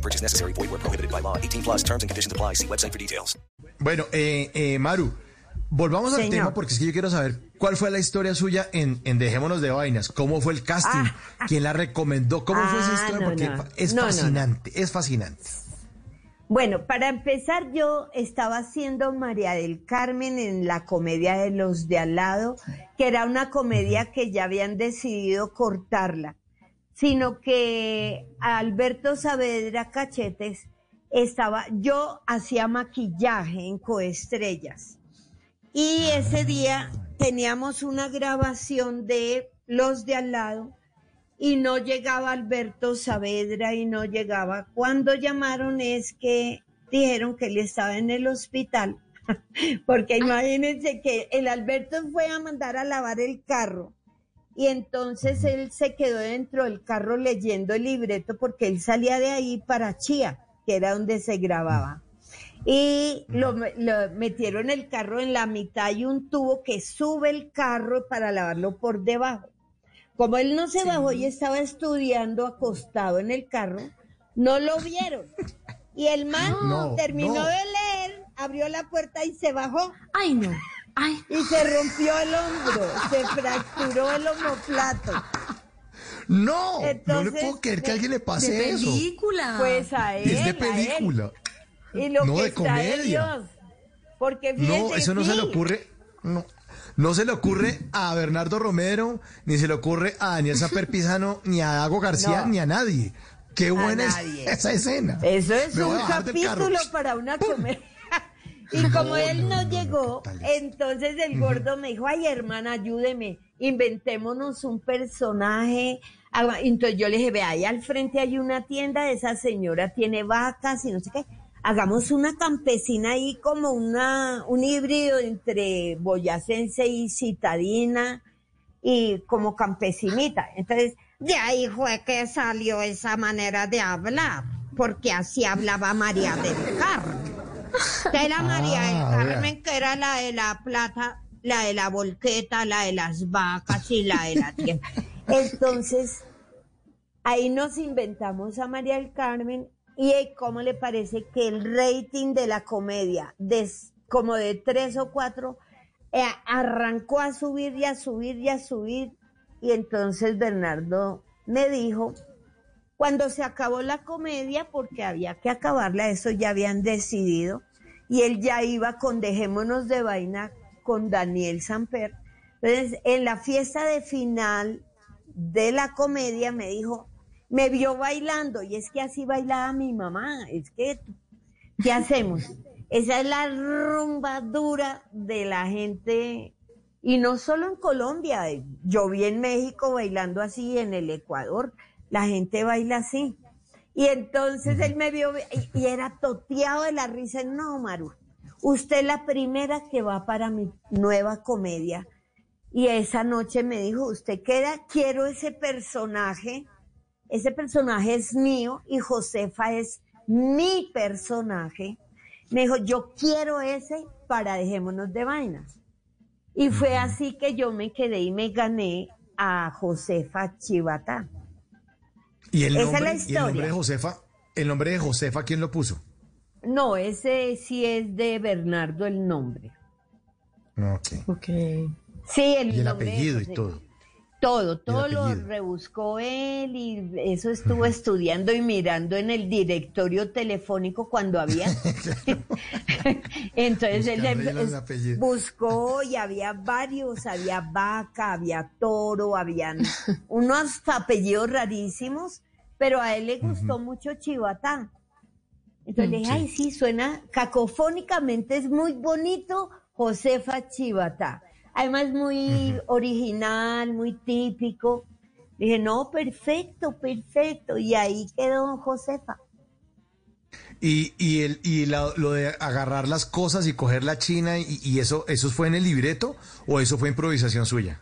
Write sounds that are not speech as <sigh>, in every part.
No purchase necessary. Void where prohibited by law. 18 plus terms and conditions apply. See website for details. Bueno, eh, eh, Maru, volvamos al tema porque es que yo quiero saber cuál fue la historia suya en, en Dejémonos de Vainas. ¿Cómo fue el casting? <laughs> ¿Quién la recomendó? ¿Cómo fue esa Ah, historia? no, Porque no. es No, no, no. fascinante, es fascinante. Bueno, para empezar, yo estaba haciendo María del Carmen en la comedia de los de al lado, que era una comedia que ya habían decidido cortarla, sino que Alberto Saavedra Cachetes estaba, yo hacía maquillaje en Coestrellas. Y ese día teníamos una grabación de los de al lado y no llegaba Alberto Saavedra y no llegaba. Cuando llamaron es que dijeron que él estaba en el hospital, <laughs> porque imagínense que el Alberto fue a mandar a lavar el carro y entonces él se quedó dentro del carro leyendo el libreto porque él salía de ahí para Chía, que era donde se grababa. Y lo, lo metieron el carro en la mitad y un tubo que sube el carro para lavarlo por debajo. Como él no se bajó y estaba estudiando acostado en el carro, no lo vieron. <laughs> Y el man No, terminó no. de leer, abrió la puerta y se bajó. Ay, no. Ay. Y se rompió el hombro, se fracturó el omoplato. No, no le Entonces, puedo creer que a alguien le pase De eso. película. Pues a él. Es de a película. Y lo No, que de está comedia. Dios. Porque No, eso no se le ocurre. No. No se le ocurre a Bernardo Romero, ni se le ocurre a Daniel Saper Pizano, ni a Dago García, No. ni a nadie. Qué buena es nadie. esa escena. Eso es Me un a capítulo para una comedia. Y como él no, llegó, entonces el gordo me dijo, ay hermana, ayúdeme, inventémonos un personaje. Haga- Entonces yo le dije, ve, ahí al frente hay una tienda, esa señora tiene vacas y no sé qué. Hagamos una campesina ahí como una, un híbrido entre boyacense y citadina y como campesinita. Entonces, de ahí fue que salió esa manera de hablar, porque así hablaba María del Carmen. Que era María del Ah, Carmen, que era la de la plata, la de la volqueta, la de las vacas y la de la tienda. Entonces, ahí nos inventamos a María del Carmen y eh, cómo le parece que el rating de la comedia, de, como de tres o cuatro, eh, arrancó a subir y a subir y a subir. Y entonces Bernardo me dijo, cuando se acabó la comedia, porque había que acabarla, eso ya habían decidido, y él ya iba con Dejémonos de Vaina con Daniel Samper. Entonces, en la fiesta de final de la comedia me dijo, me vio bailando, y es que así bailaba mi mamá, es que, ¿qué hacemos? Esa es la rumba dura de la gente, y no solo en Colombia, yo vi en México bailando así, en el Ecuador, la gente baila así. Y entonces él me vio y- era toteado de la risa. No, Maru, usted es la primera que va para mi nueva comedia. Y esa noche me dijo, usted queda, quiero ese personaje. Ese personaje es mío y Josefa es mi personaje. Me dijo, yo quiero ese para dejémonos de vainas. Y fue así que yo me quedé y me gané a Josefa Chivatá. Y el Esa es nombre, la y el nombre de Josefa, el nombre de Josefa, ¿quién lo puso? No, ese sí es de Bernardo el nombre. Ok. Ok. Sí, el, Y el nombre apellido y todo. Todo, todo lo rebuscó él y eso estuvo estudiando y mirando en el directorio telefónico cuando había. <laughs> <laughs> Entonces él Buscando buscó <laughs> y había varios, había vaca, había toro, habían unos apellidos rarísimos, pero a él le gustó mucho Chivatá. Entonces le dije, ay, sí, suena cacofónicamente, es muy bonito Josefa Chivatá. Además, muy original, muy típico. Dije, no, perfecto, perfecto. Y ahí quedó Josefa. Y, y, el, y la- lo de agarrar las cosas y coger la china, y, y eso, ¿eso fue en el libreto o eso fue improvisación suya?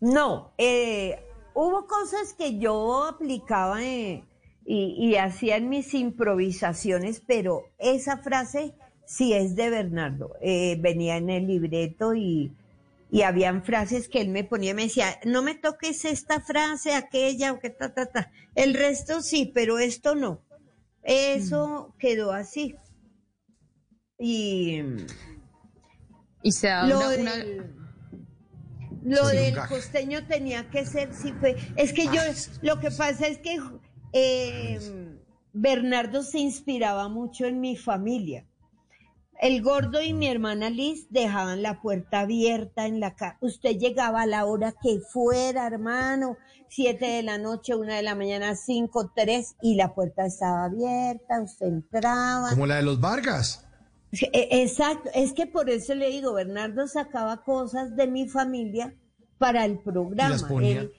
No, eh, hubo cosas que yo aplicaba eh, y, y hacía en mis improvisaciones, pero esa frase sí es de Bernardo. Eh, venía en el libreto y, y habían frases que él me ponía y me decía, no me toques esta frase, aquella, o que ta, ta, ta. El resto sí, pero esto no. Eso quedó así. Y Y se da lo una, una- del, lo Sí, del costeño tenía que ser, sí fue. Es que yo, lo que pasa es que eh, Bernardo se inspiraba mucho en mi familia. El gordo y mi hermana Liz dejaban la puerta abierta en la casa. Usted llegaba a la hora que fuera, hermano, siete de la noche, una de la mañana, cinco, tres, y la puerta estaba abierta, usted entraba. Como la de los Vargas. E- Exacto, es que por eso le digo, Bernardo sacaba cosas de mi familia para el programa. Y las ponía. Él-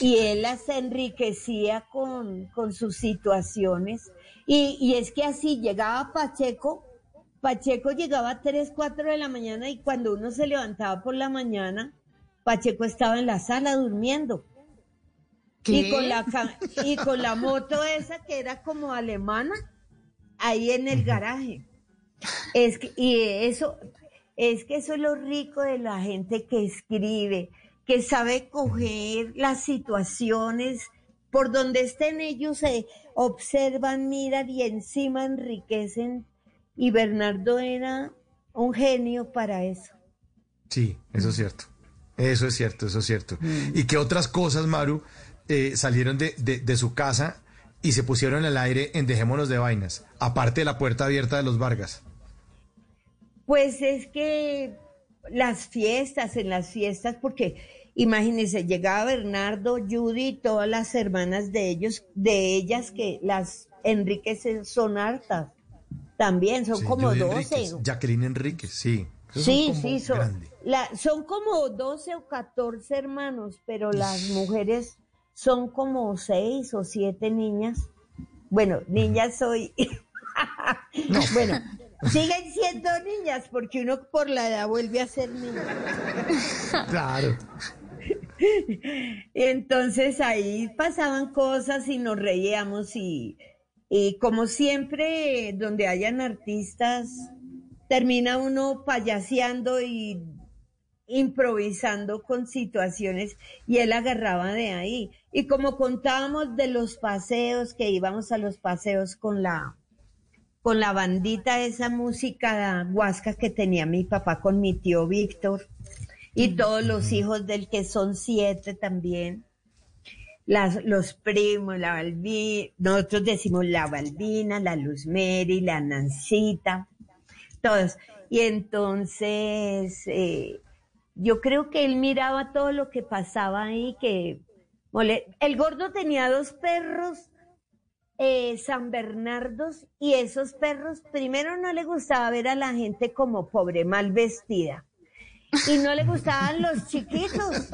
y él las enriquecía con, con sus situaciones. Y, y es que así llegaba Pacheco, Pacheco llegaba a 3, 4 de la mañana y cuando uno se levantaba por la mañana, Pacheco estaba en la sala durmiendo. Y con, la, y con la moto esa que era como alemana, ahí en el garaje. Es que, y eso, es que eso es lo rico de la gente que escribe, que sabe coger las situaciones por donde estén ellos, se observan, miran y encima enriquecen. Y Bernardo era un genio para eso. Sí, eso es cierto. Eso es cierto, eso es cierto. ¿Y qué otras cosas, Maru, eh, salieron de, de- de su casa y se pusieron al aire en Dejémonos de Vainas? Aparte de la puerta abierta de los Vargas. Pues es que las fiestas, en las fiestas, porque imagínense, llegaba Bernardo, Judy y todas las hermanas de ellos, de ellas que las Enríquez son hartas. También son Sí, como Judy 12. Enríquez, Jacqueline Enríquez, sí. Esos Sí, son sí, son, la- son como 12 o 14 hermanos, pero las mujeres son como 6 o 7 niñas. Bueno, niñas soy. <laughs> bueno, siguen siendo niñas porque uno por la edad vuelve a ser niño. Claro. <laughs> Entonces ahí pasaban cosas y nos reíamos y, y como siempre, donde hayan artistas, termina uno payaseando y improvisando con situaciones y él agarraba de ahí. Y como contábamos de los paseos, que íbamos a los paseos con la con la bandita, esa música huasca que tenía mi papá con mi tío Víctor y todos los hijos del que son siete también. Las, los primos, la Balbina, nosotros decimos la Balbina, la Luz Mary, la Nancita, todos. Y entonces, eh, yo creo que él miraba todo lo que pasaba ahí, que el gordo tenía dos perros eh, San Bernardos y esos perros, primero no le gustaba ver a la gente como pobre, mal vestida. Y no le gustaban los chiquitos.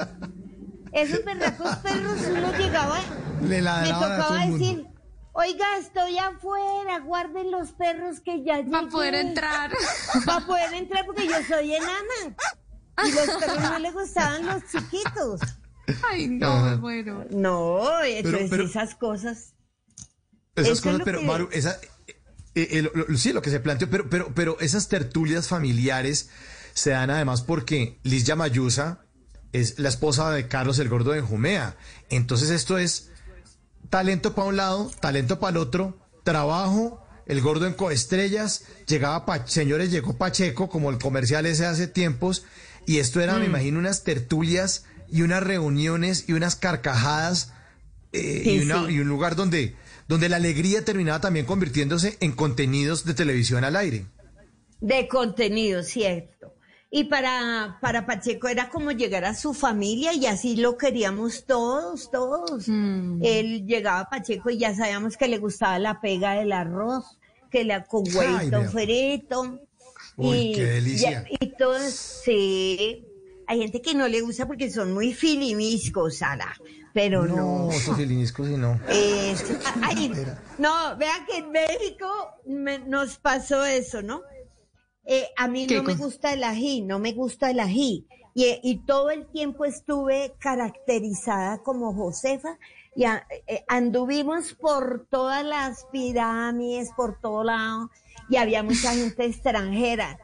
Esos berracos perros uno llegaba, Le me ladraban a todo tocaba decir, oiga, estoy afuera, guarden los perros que ya llegué. Para poder entrar. <laughs> Para poder entrar porque yo soy enana. Y los perros no le gustaban los chiquitos. Ay, no, Ajá. me muero. No, Pero- es pero- esas cosas. Esas Eso cosas, pero que- Maru, esa, eh, eh, lo- lo- sí, lo que se planteó, pero, pero, pero esas tertulias familiares se dan además porque Liz Yamayusa es la esposa de Carlos el Gordo de Jumea. Entonces esto es talento para un lado, talento para el otro, trabajo, el gordo en coestrellas, llegaba, Pa- señores, llegó Pacheco, como el comercial ese hace tiempos, y esto era, Mm. me imagino, unas tertulias y unas reuniones y unas carcajadas eh, Sí, y, una- sí. y un lugar donde, donde la alegría terminaba también convirtiéndose en contenidos de televisión al aire. De contenido, cierto. Y para, para Pacheco era como llegar a su familia y así lo queríamos todos, todos. Mm. Él llegaba a Pacheco y ya sabíamos que le gustaba la pega del arroz, que la con huevito vea. frito. Uy, y, qué delicia. Y, y todo, sí. Hay gente que no le gusta porque son muy filimiscos, Sara. Pero no. No, esos filiniscos y no. Es- ay, no, vean que en México me- nos pasó eso, ¿no? Eh, a mí ¿Qué no me gusta el ají, no me gusta el ají. Y, y todo el tiempo estuve caracterizada como Josefa y a- eh, anduvimos por todas las pirámides, por todo lado, y había mucha <laughs> gente extranjera.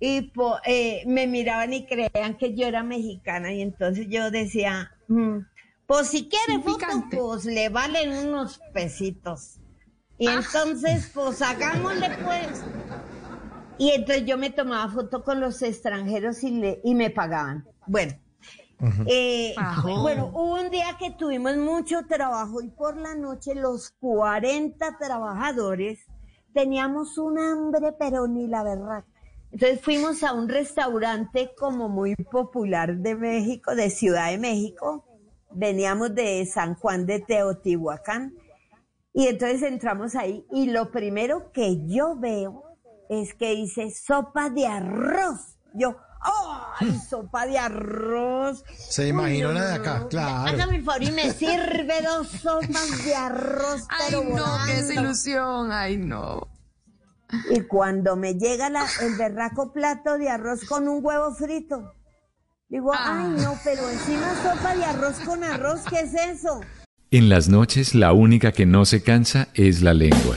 Y po- eh, me miraban y creían que yo era mexicana, y entonces yo decía, "Mm, pues si quiere foto, pues le valen unos pesitos. Y entonces, pues hagámosle pues. Y entonces yo me tomaba foto con los extranjeros y, le, y me pagaban. Bueno, eh, Ajá. bueno, hubo un día que tuvimos mucho trabajo y por la noche los 40 trabajadores teníamos un hambre, pero ni la verdad. Entonces fuimos a un restaurante como muy popular de México, de Ciudad de México. Veníamos de San Juan de Teotihuacán. Y entonces entramos ahí y lo primero que yo veo es que dice sopa de arroz. Yo, ¡ay, sopa de arroz! Se imaginó no, la de no, acá, no. claro. Hágame el favor y me sirve dos sopas de arroz, Ay, pero no, qué volando. desilusión. Ay, no. Y cuando me llega la- el berraco plato de arroz con un huevo frito, digo, Ah. ay, no, pero encima sopa de arroz con arroz, ¿qué es eso? En las noches la única que no se cansa es la lengua.